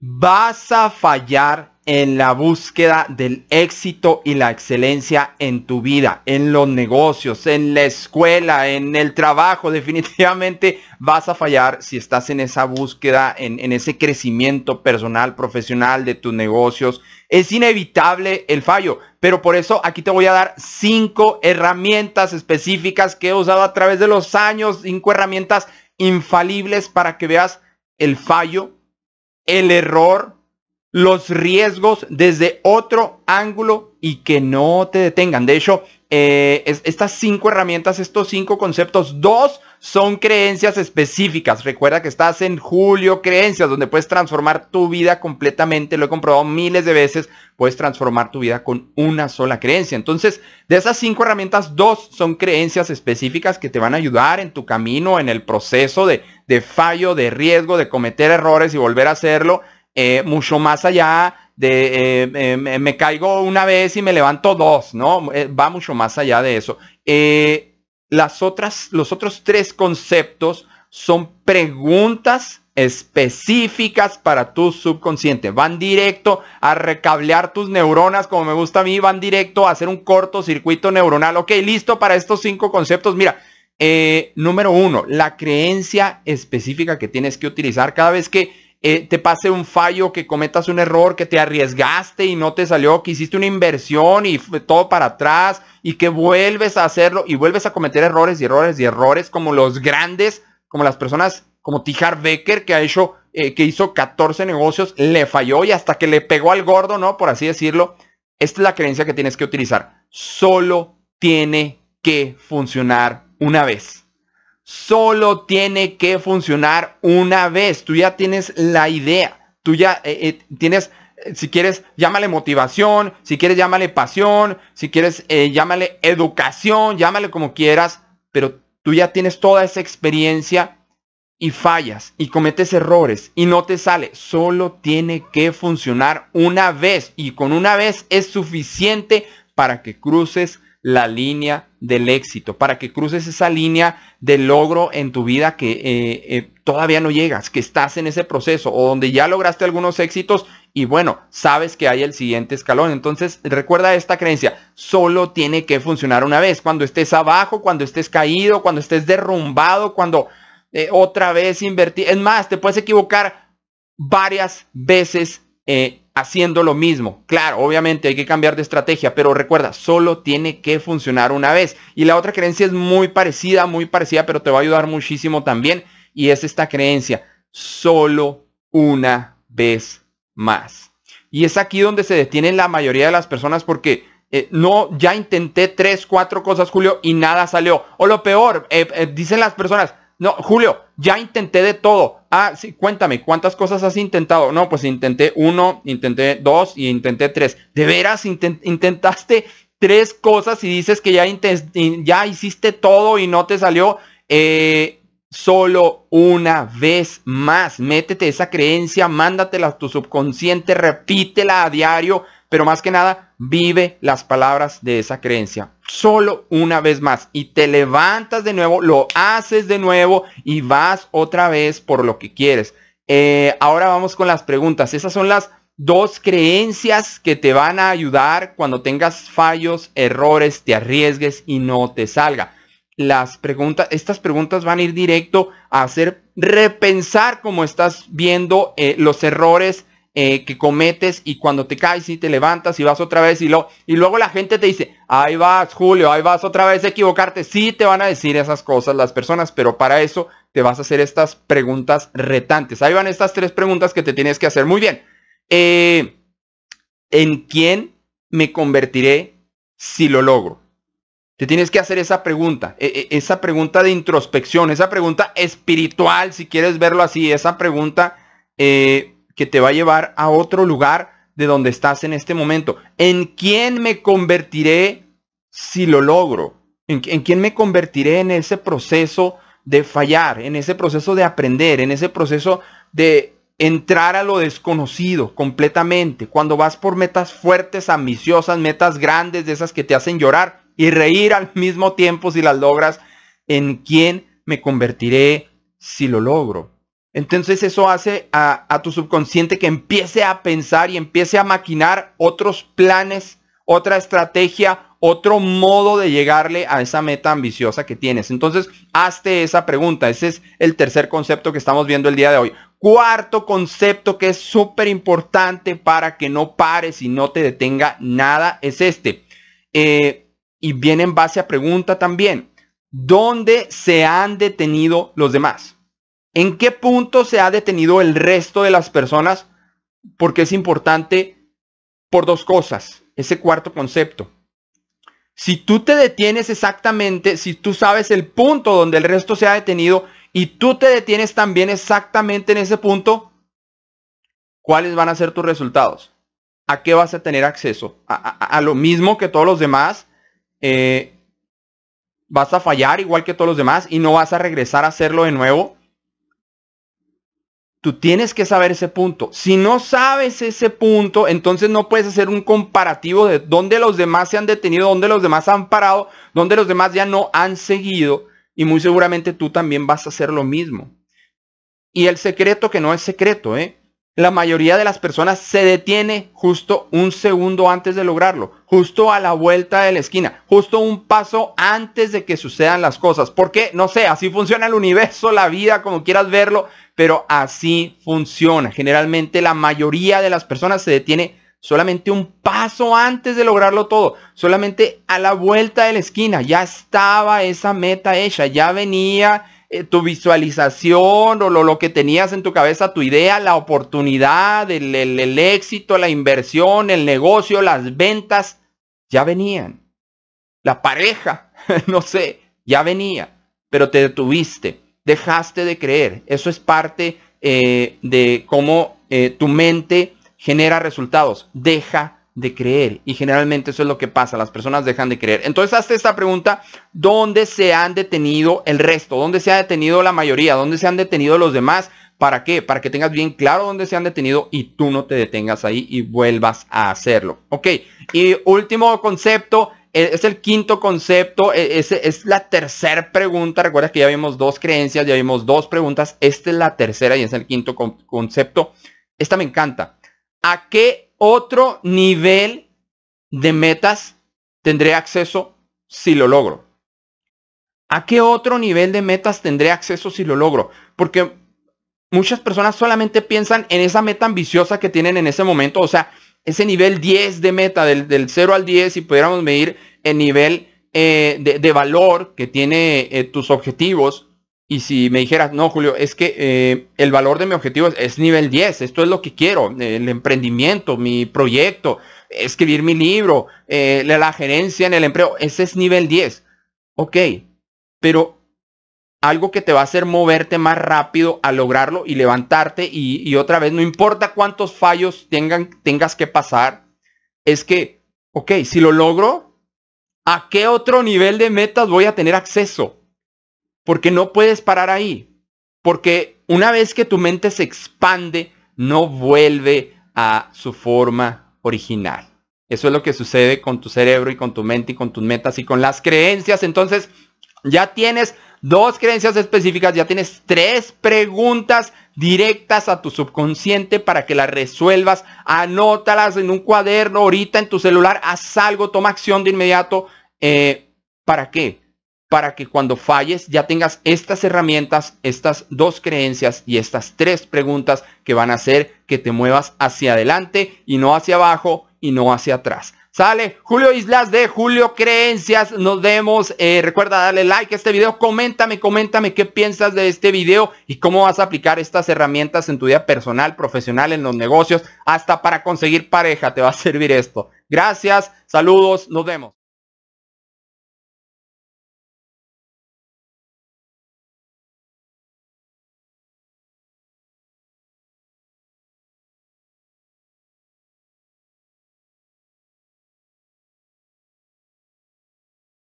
vas a fallar en la búsqueda del éxito y la excelencia en tu vida, en los negocios, en la escuela, en el trabajo. Definitivamente vas a fallar si estás en esa búsqueda, en, ese crecimiento personal, profesional de tus negocios. Es inevitable el fallo, pero por eso aquí te voy a dar cinco herramientas específicas que he usado a través de los años, cinco herramientas infalibles para que veas el fallo, el error, los riesgos desde otro ángulo y que no te detengan. De hecho, eh, estas cinco herramientas, estos cinco conceptos, dos son creencias específicas. Recuerda que estás en Julio Creencias, donde puedes transformar tu vida completamente. Lo he comprobado miles de veces. Puedes transformar tu vida con una sola creencia. Entonces, de esas cinco herramientas, dos son creencias específicas que te van a ayudar en tu camino, en el proceso de, de fallo, de riesgo, de cometer errores y volver a hacerlo. Eh, mucho más allá de eh, eh, me caigo una vez y me levanto dos, ¿no? va mucho más allá de eso. las otras, los otros tres conceptos son preguntas específicas para tu subconsciente. Van directo a recablear tus neuronas, como me gusta a mí, van directo a hacer un cortocircuito neuronal. Ok, listo para estos cinco conceptos. Mira, número uno, la creencia específica que tienes que utilizar cada vez que eh, te pase un fallo, que cometas un error, que te arriesgaste y no te salió, que hiciste una inversión y fue todo para atrás y que vuelves a hacerlo y vuelves a cometer errores y errores y errores como los grandes, como las personas como Tijar Becker que ha hecho, eh, que hizo 14 negocios, le falló y hasta que le pegó al gordo, ¿no? Por así decirlo. Esta es la creencia que tienes que utilizar. Solo tiene que funcionar una vez solo tiene que funcionar una vez. Tú ya tienes la idea. Tú ya eh, eh, tienes, eh, si quieres, llámale motivación, si quieres, llámale pasión, si quieres, llámale educación, llámale como quieras, pero tú ya tienes toda esa experiencia y fallas y cometes errores y no te sale. Solo tiene que funcionar una vez y con una vez es suficiente para que cruces la línea del éxito, para que cruces esa línea de logro en tu vida que eh, eh, todavía no llegas, que estás en ese proceso o donde ya lograste algunos éxitos y bueno, sabes que hay el siguiente escalón. Entonces recuerda esta creencia, solo tiene que funcionar una vez, cuando estés abajo, cuando estés caído, cuando estés derrumbado, cuando eh, otra vez invertir. Es más, te puedes equivocar varias veces haciendo lo mismo. Claro, obviamente hay que cambiar de estrategia, pero recuerda, solo tiene que funcionar una vez. Y la otra creencia es muy parecida, muy parecida, pero te va a ayudar muchísimo también. Y es esta creencia, solo una vez más. Y es aquí donde se detienen la mayoría de las personas porque eh, no, ya intenté tres, cuatro cosas, Julio, y nada salió. O lo peor, eh, eh, dicen las personas, no, Julio, ya intenté de todo. Ah, sí, cuéntame, ¿cuántas cosas has intentado? No, pues intenté uno, intenté dos y intenté tres. ¿De veras intentaste tres cosas y dices que ya, ya hiciste todo y no te salió? Eh, solo una vez más. Métete esa creencia, mándatela a tu subconsciente, repítela a diario pero más que nada, vive las palabras de esa creencia. Solo una vez más. Y te levantas de nuevo, lo haces de nuevo y vas otra vez por lo que quieres. Eh, ahora vamos con las preguntas. Esas son las dos creencias que te van a ayudar cuando tengas fallos, errores, te arriesgues y no te salga. Las preguntas, estas preguntas van a ir directo a hacer repensar cómo estás viendo eh, los errores eh, que cometes y cuando te caes y te levantas y vas otra vez y, lo, y luego la gente te dice, ahí vas Julio, ahí vas otra vez a equivocarte. Sí te van a decir esas cosas las personas, pero para eso te vas a hacer estas preguntas retantes. Ahí van estas tres preguntas que te tienes que hacer. Muy bien. Eh, ¿En quién me convertiré si lo logro? Te tienes que hacer esa pregunta, e, e, esa pregunta de introspección, esa pregunta espiritual, si quieres verlo así, esa pregunta eh, que te va a llevar a otro lugar de donde estás en este momento. ¿En quién me convertiré si lo logro? ¿En, quién me convertiré en ese proceso de fallar, en ese proceso de aprender, en ese proceso de entrar a lo desconocido completamente? Cuando vas por metas fuertes, ambiciosas, metas grandes, de esas que te hacen llorar y reír al mismo tiempo si las logras, ¿en quién me convertiré si lo logro? Entonces eso hace a, tu subconsciente que empiece a pensar y empiece a maquinar otros planes, otra estrategia, otro modo de llegarle a esa meta ambiciosa que tienes. Entonces, hazte esa pregunta. Ese es el tercer concepto que estamos viendo el día de hoy. Cuarto concepto que es súper importante para que no pares y no te detenga nada es este. Eh, y viene en base a pregunta también. ¿Dónde se han detenido los demás? ¿En qué punto se ha detenido el resto de las personas? Porque es importante por dos cosas, ese cuarto concepto. Si tú te detienes exactamente, si tú sabes el punto donde el resto se ha detenido y tú te detienes también exactamente en ese punto, ¿cuáles van a ser tus resultados? ¿A qué vas a tener acceso? ¿A, lo mismo que todos los demás? Eh, ¿Vas a fallar igual que todos los demás y no vas a regresar a hacerlo de nuevo? Tú tienes que saber ese punto. Si no sabes ese punto, entonces no puedes hacer un comparativo de dónde los demás se han detenido, dónde los demás han parado, dónde los demás ya no han seguido. Y muy seguramente tú también vas a hacer lo mismo. Y el secreto que no es secreto, ¿eh? La mayoría de las personas se detiene justo un segundo antes de lograrlo, justo a la vuelta de la esquina, justo un paso antes de que sucedan las cosas. ¿Por qué? No sé, así funciona el universo, la vida, como quieras verlo, pero así funciona. Generalmente la mayoría de las personas se detiene solamente un paso antes de lograrlo todo, solamente a la vuelta de la esquina, ya estaba esa meta hecha, ya venía eh, tu visualización o lo, lo, que tenías en tu cabeza, tu idea, la oportunidad, el, el éxito, la inversión, el negocio, las ventas, ya venían. La pareja, no sé, ya venía, pero te detuviste dejaste de creer. Eso es parte eh, de cómo eh, tu mente genera resultados. Deja de creer. Y generalmente eso es lo que pasa. Las personas dejan de creer. Entonces hazte esta pregunta. ¿Dónde se han detenido el resto? ¿Dónde se ha detenido la mayoría? ¿Dónde se han detenido los demás? ¿Para qué? Para que tengas bien claro dónde se han detenido y tú no te detengas ahí y vuelvas a hacerlo. Ok. Y último concepto e, es el quinto concepto, e, es, es la tercera pregunta. Recuerda que ya vimos dos creencias, ya vimos dos preguntas. Esta es la tercera y es el quinto concepto. Esta me encanta. ¿A qué otro nivel de metas tendré acceso si lo logro? ¿A qué otro nivel de metas tendré acceso si lo logro? Porque muchas personas solamente piensan en esa meta ambiciosa que tienen en ese momento. O sea, ese nivel 10 de meta, del, del 0 al 10, si pudiéramos medir el nivel eh, de, valor que tiene eh, tus objetivos, y si me dijeras, no, Julio, es que eh, el valor de mi objetivo es, nivel 10, esto es lo que quiero, el emprendimiento, mi proyecto, escribir mi libro, la gerencia en el empleo, ese es nivel 10. Ok, pero algo que te va a hacer moverte más rápido a lograrlo y levantarte y, otra vez, no importa cuántos fallos tengan, tengas que pasar, es que, ok, si lo logro, ¿a qué otro nivel de metas voy a tener acceso? Porque no puedes parar ahí. Porque una vez que tu mente se expande, no vuelve a su forma original. Eso es lo que sucede con tu cerebro y con tu mente y con tus metas y con las creencias. Entonces, ya tienes dos creencias específicas, ya tienes tres preguntas directas a tu subconsciente para que las resuelvas. Anótalas en un cuaderno, ahorita en tu celular, haz algo, toma acción de inmediato. Eh, ¿Para qué? Para que cuando falles ya tengas estas herramientas, estas dos creencias y estas tres preguntas que van a hacer que te muevas hacia adelante y no hacia abajo y no hacia atrás. Sale Julio Islas de Julio Creencias. Nos vemos. Eh, recuerda darle like a este video. Coméntame, coméntame qué piensas de este video y cómo vas a aplicar estas herramientas en tu vida personal, profesional, en los negocios, hasta para conseguir pareja te va a servir esto. Gracias, saludos, nos vemos.